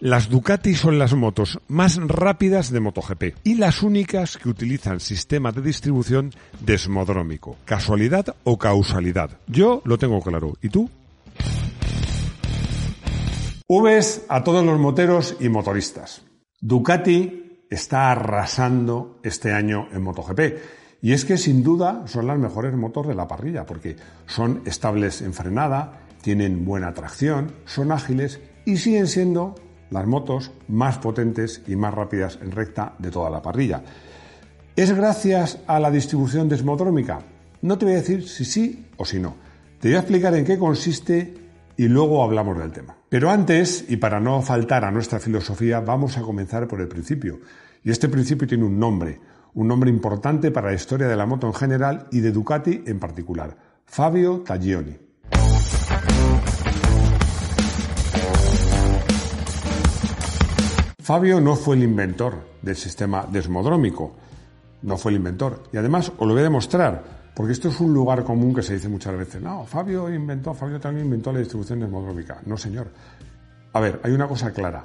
Las Ducati son las motos más rápidas de MotoGP y las únicas que utilizan sistema de distribución desmodrómico. ¿Casualidad o causalidad? Yo lo tengo claro. ¿Y tú? Uves a todos los moteros y motoristas. Ducati está arrasando este año en MotoGP. Y es que sin duda son las mejores motos de la parrilla, porque son estables en frenada, tienen buena tracción, son ágiles y siguen siendo las motos más potentes y más rápidas en recta de toda la parrilla. ¿Es gracias a la distribución desmodrómica? No te voy a decir si sí o si no. Te voy a explicar en qué consiste y luego hablamos del tema. Pero antes, y para no faltar a nuestra filosofía, vamos a comenzar por el principio. Y este principio tiene un nombre, un nombre importante para la historia de la moto en general y de Ducati en particular, Fabio Taglioni. Fabio no fue el inventor del sistema desmodrómico, no fue el inventor. Y además os lo voy a demostrar, porque esto es un lugar común que se dice muchas veces, no, Fabio inventó, Fabio también inventó la distribución desmodrómica. No, señor. A ver, hay una cosa clara.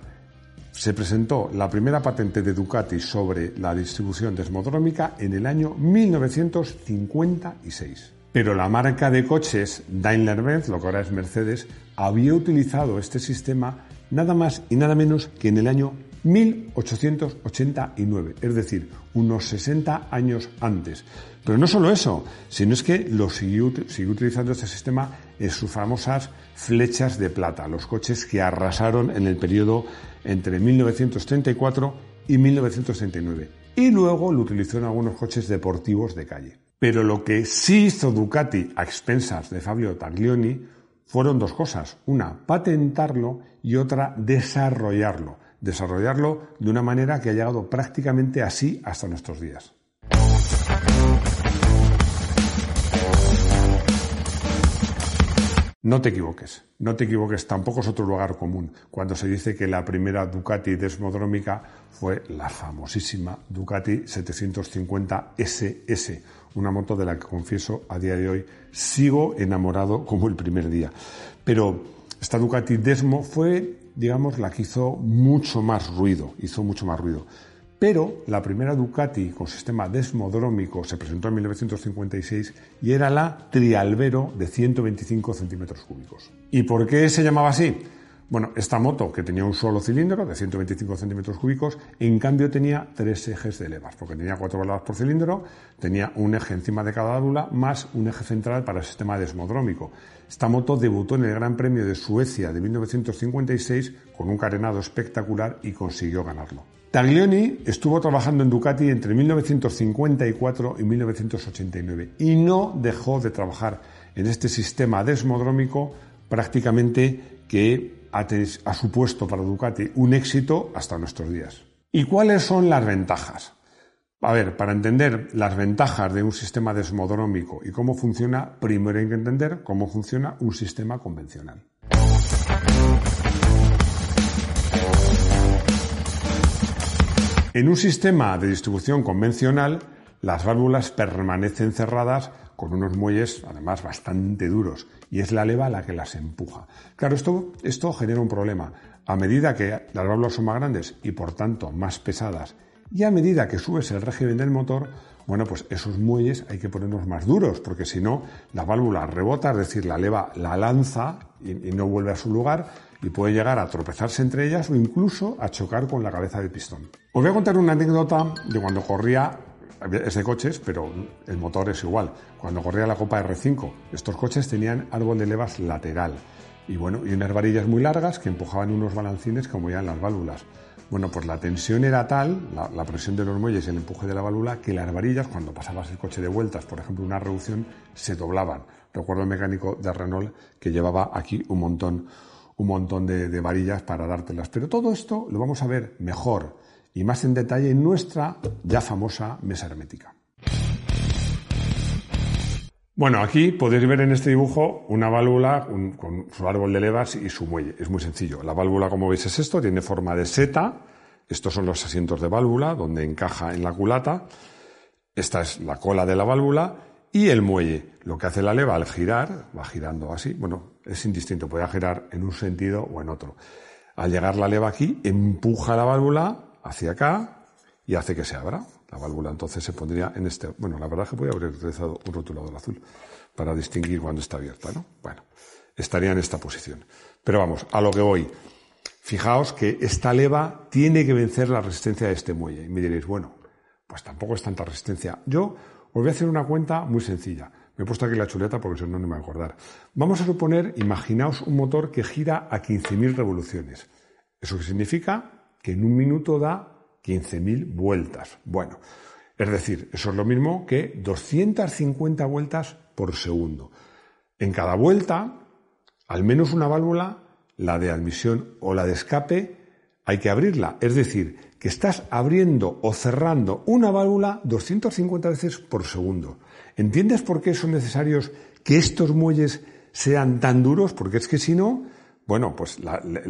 Se presentó la primera patente de Ducati sobre la distribución desmodrómica en el año 1956. Pero la marca de coches Daimler-Benz, lo que ahora es Mercedes, había utilizado este sistema nada más y nada menos que en el año 1889, es decir, unos 60 años antes. Pero no solo eso, sino es que lo siguió, utilizando este sistema en sus famosas flechas de plata, los coches que arrasaron en el periodo entre 1934 y 1939. Y luego lo utilizó en algunos coches deportivos de calle. Pero lo que sí hizo Ducati a expensas de Fabio Taglioni fueron dos cosas. Una, patentarlo y otra, desarrollarlo desarrollarlo de una manera que ha llegado prácticamente así hasta nuestros días. No te equivoques, no te equivoques, tampoco es otro lugar común cuando se dice que la primera Ducati desmodrómica fue la famosísima Ducati 750 SS, una moto de la que confieso a día de hoy sigo enamorado como el primer día. Pero esta Ducati Desmo fue digamos, la que hizo mucho más ruido, hizo mucho más ruido. Pero la primera Ducati con sistema desmodrómico se presentó en 1956 y era la Trialvero de 125 centímetros cúbicos. ¿Y por qué se llamaba así? Bueno, esta moto, que tenía un solo cilindro de 125 centímetros cúbicos, en cambio tenía tres ejes de levas, porque tenía cuatro válvulas por cilindro, tenía un eje encima de cada válvula, más un eje central para el sistema desmodrómico. Esta moto debutó en el Gran Premio de Suecia de 1956 con un carenado espectacular y consiguió ganarlo. Taglioni estuvo trabajando en Ducati entre 1954 y 1989 y no dejó de trabajar en este sistema desmodrómico prácticamente que ha, supuesto para Ducati un éxito hasta nuestros días. ¿Y cuáles son las ventajas? A ver, para entender las ventajas de un sistema desmodrómico y cómo funciona, primero hay que entender cómo funciona un sistema convencional. En un sistema de distribución convencional, las válvulas permanecen cerradas con unos muelles además bastante duros y es la leva la que las empuja. Claro, esto, esto genera un problema. A medida que las válvulas son más grandes y por tanto más pesadas y a medida que subes el régimen del motor, bueno, pues esos muelles hay que ponerlos más duros, porque si no, la válvula rebota, es decir, la leva la lanza y, y, no vuelve a su lugar y puede llegar a tropezarse entre ellas o incluso a chocar con la cabeza del pistón. Os voy a contar una anécdota de cuando corría es de coches, pero el motor es igual. Cuando corría la Copa R5, estos coches tenían árbol de levas lateral y bueno, y unas varillas muy largas que empujaban unos balancines ya en las válvulas. Bueno, pues la tensión era tal, la, presión de los muelles y el empuje de la válvula, que las varillas, cuando pasabas el coche de vueltas, por ejemplo, una reducción, se doblaban. Recuerdo el mecánico de Renault que llevaba aquí un montón, un montón de varillas para dártelas. Pero todo esto lo vamos a ver mejor y más en detalle en nuestra ya famosa mesa hermética. Bueno, aquí podéis ver en este dibujo una válvula con su árbol de levas y su muelle. Es muy sencillo. La válvula, como veis, es esto, tiene forma de seta. Estos son los asientos de válvula, donde encaja en la culata. Esta es la cola de la válvula y el muelle. Lo que hace la leva al girar, va girando así, bueno, es indistinto, puede girar en un sentido o en otro. Al llegar la leva aquí, empuja la válvula hacia acá y hace que se abra. La válvula entonces se pondría en este. Bueno, la verdad es que podría haber utilizado un rotulador azul para distinguir cuando está abierta, ¿no? Bueno, estaría en esta posición. Pero vamos, a lo que voy. Fijaos que esta leva tiene que vencer la resistencia de este muelle. Y me diréis, bueno, pues tampoco es tanta resistencia. Yo os voy a hacer una cuenta muy sencilla. Me he puesto aquí la chuleta porque si no, no me voy a acordar. Vamos a suponer, imaginaos un motor que gira a 15.000 revoluciones. ¿Eso significa? Que en un minuto da 15.000 vueltas. Bueno, es decir, eso es lo mismo que 250 vueltas por segundo. En cada vuelta, al menos una válvula, la de admisión o la de escape, hay que abrirla. Es decir, que estás abriendo o cerrando una válvula 250 veces por segundo. ¿Entiendes por qué son necesarios que estos muelles sean tan duros? Porque es que si no, bueno, pues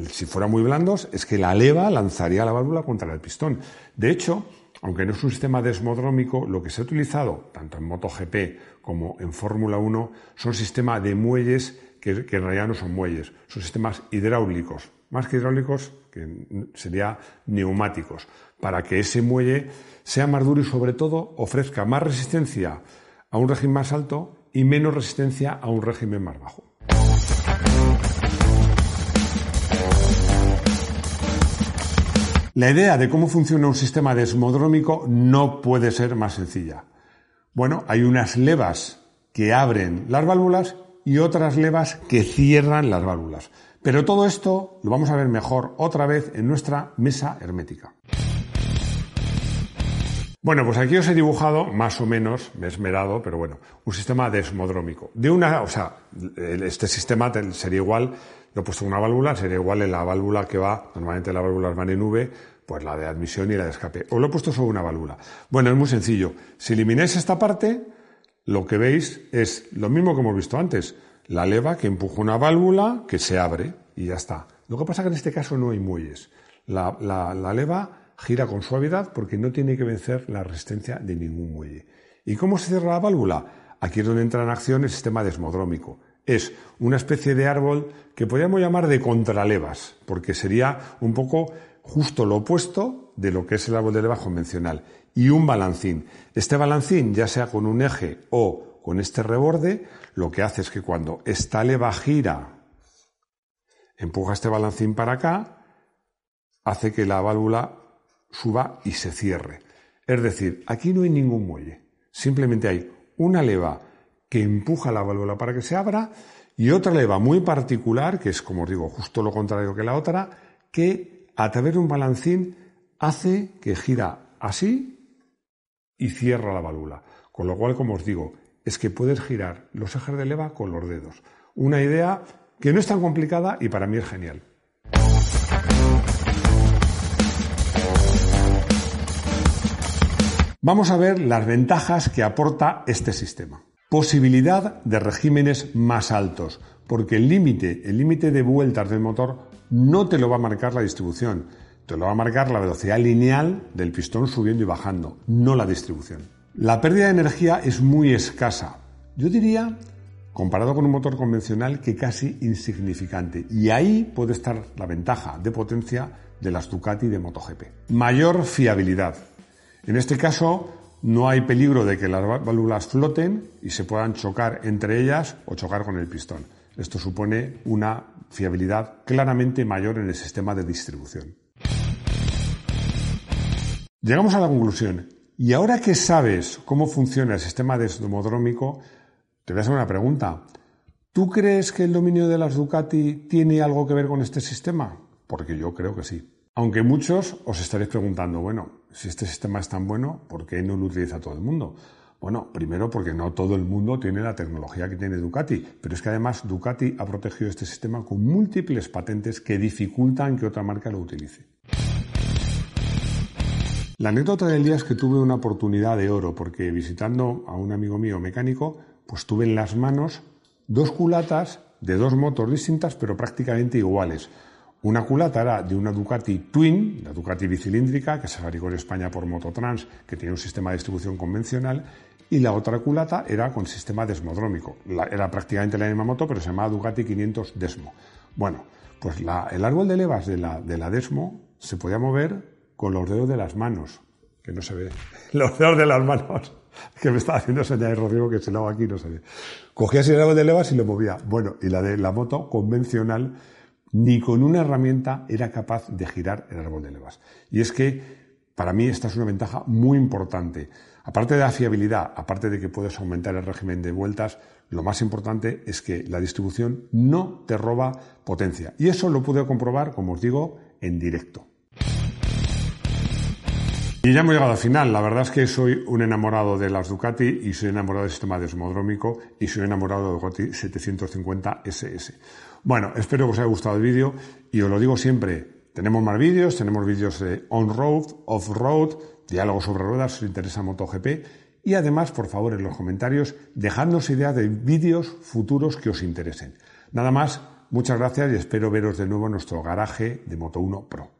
si fueran muy blandos, es que la leva lanzaría la válvula contra el pistón. De hecho, aunque no es un sistema desmodrómico, lo que se ha utilizado tanto en MotoGP como en Fórmula 1 son sistemas de muelles que, que, en realidad no son muelles, son sistemas hidráulicos, más que hidráulicos, que sería neumáticos, para que ese muelle sea más duro y sobre todo ofrezca más resistencia a un régimen más alto y menos resistencia a un régimen más bajo. La idea de cómo funciona un sistema desmodrómico no puede ser más sencilla. Bueno, hay unas levas que abren las válvulas y otras levas que cierran las válvulas. Pero todo esto lo vamos a ver mejor otra vez en nuestra mesa hermética. Bueno, pues aquí os he dibujado, más o menos, me he esmerado, pero bueno, un sistema desmodrómico. De una, o sea, este sistema sería igual, lo he puesto una válvula, sería igual en la válvula que va, normalmente las válvulas van en V, pues la de admisión y la de escape. O lo he puesto sobre una válvula. Bueno, es muy sencillo. Si elimináis esta parte, lo que veis es lo mismo que hemos visto antes. La leva que empuja una válvula que se abre y ya está. Lo que pasa es que en este caso no hay muelles. La, la leva gira con suavidad porque no tiene que vencer la resistencia de ningún muelle. ¿Y cómo se cierra la válvula? Aquí es donde entra en acción el sistema desmodrómico. Es una especie de árbol que podríamos llamar de contralevas, porque sería un poco justo lo opuesto de lo que es el árbol de levas convencional. Y un balancín. Este balancín, ya sea con un eje o con este reborde, lo que hace es que cuando esta leva gira, empuja este balancín para acá, hace que la válvula suba y se cierre. Es decir, aquí no hay ningún muelle. Simplemente hay una leva que empuja la válvula para que se abra y otra leva muy particular, que es, como os digo, justo lo contrario que la otra, que a través de un balancín hace que gira así y cierra la válvula. Con lo cual, como os digo, es que puedes girar los ejes de leva con los dedos. Una idea que no es tan complicada y para mí es genial. Vamos a ver las ventajas que aporta este sistema. Posibilidad de regímenes más altos, porque el límite, el límite de vueltas del motor no te lo va a marcar la distribución, te lo va a marcar la velocidad lineal del pistón subiendo y bajando, no la distribución. La pérdida de energía es muy escasa. Yo diría, comparado con un motor convencional, que casi insignificante. Y ahí puede estar la ventaja de potencia de las Ducati de MotoGP. Mayor fiabilidad. En este caso, no hay peligro de que las válvulas floten y se puedan chocar entre ellas o chocar con el pistón. Esto supone una fiabilidad claramente mayor en el sistema de distribución. Llegamos a la conclusión. Y ahora que sabes cómo funciona el sistema desmodrómico, te voy a hacer una pregunta. ¿Tú crees que el dominio de las Ducati tiene algo que ver con este sistema? Porque yo creo que sí. Aunque muchos os estaréis preguntando, bueno, si este sistema es tan bueno, ¿por qué no lo utiliza todo el mundo? Bueno, primero porque no todo el mundo tiene la tecnología que tiene Ducati, pero es que además Ducati ha protegido este sistema con múltiples patentes que dificultan que otra marca lo utilice. La anécdota del día es que tuve una oportunidad de oro porque visitando a un amigo mío mecánico, pues tuve en las manos dos culatas de dos motos distintas pero prácticamente iguales. Una culata era de una Ducati Twin, la Ducati bicilíndrica, que se fabricó en España por Mototrans, que tiene un sistema de distribución convencional, y la otra culata era con sistema desmodrómico. era prácticamente la misma moto, pero se llamaba Ducati 500 Desmo. Bueno, pues el árbol de levas de la, de la Desmo se podía mover con los dedos de las manos, que no se ve. Los dedos de las manos, que me estaba haciendo señal Rodrigo que se lo hago aquí, no se ve. Cogía así el árbol de levas y lo movía. Bueno, y la de la moto convencional ni con una herramienta era capaz de girar el árbol de levas. Y es que para mí esta es una ventaja muy importante. Aparte de la fiabilidad, aparte de que puedes aumentar el régimen de vueltas, lo más importante es que la distribución no te roba potencia. Y eso lo pude comprobar, como os digo, en directo. Y ya hemos llegado al final. La verdad es que soy un enamorado de las Ducati y soy enamorado del sistema desmodrómico y soy enamorado de Ducati 750 SS. Bueno, espero que os haya gustado el vídeo y os lo digo siempre, tenemos más vídeos, tenemos vídeos de on-road, off-road, diálogos sobre ruedas si os interesa MotoGP y además, por favor, en los comentarios, dejadnos ideas de vídeos futuros que os interesen. Nada más, muchas gracias y espero veros de nuevo en nuestro garaje de Moto 1 Pro.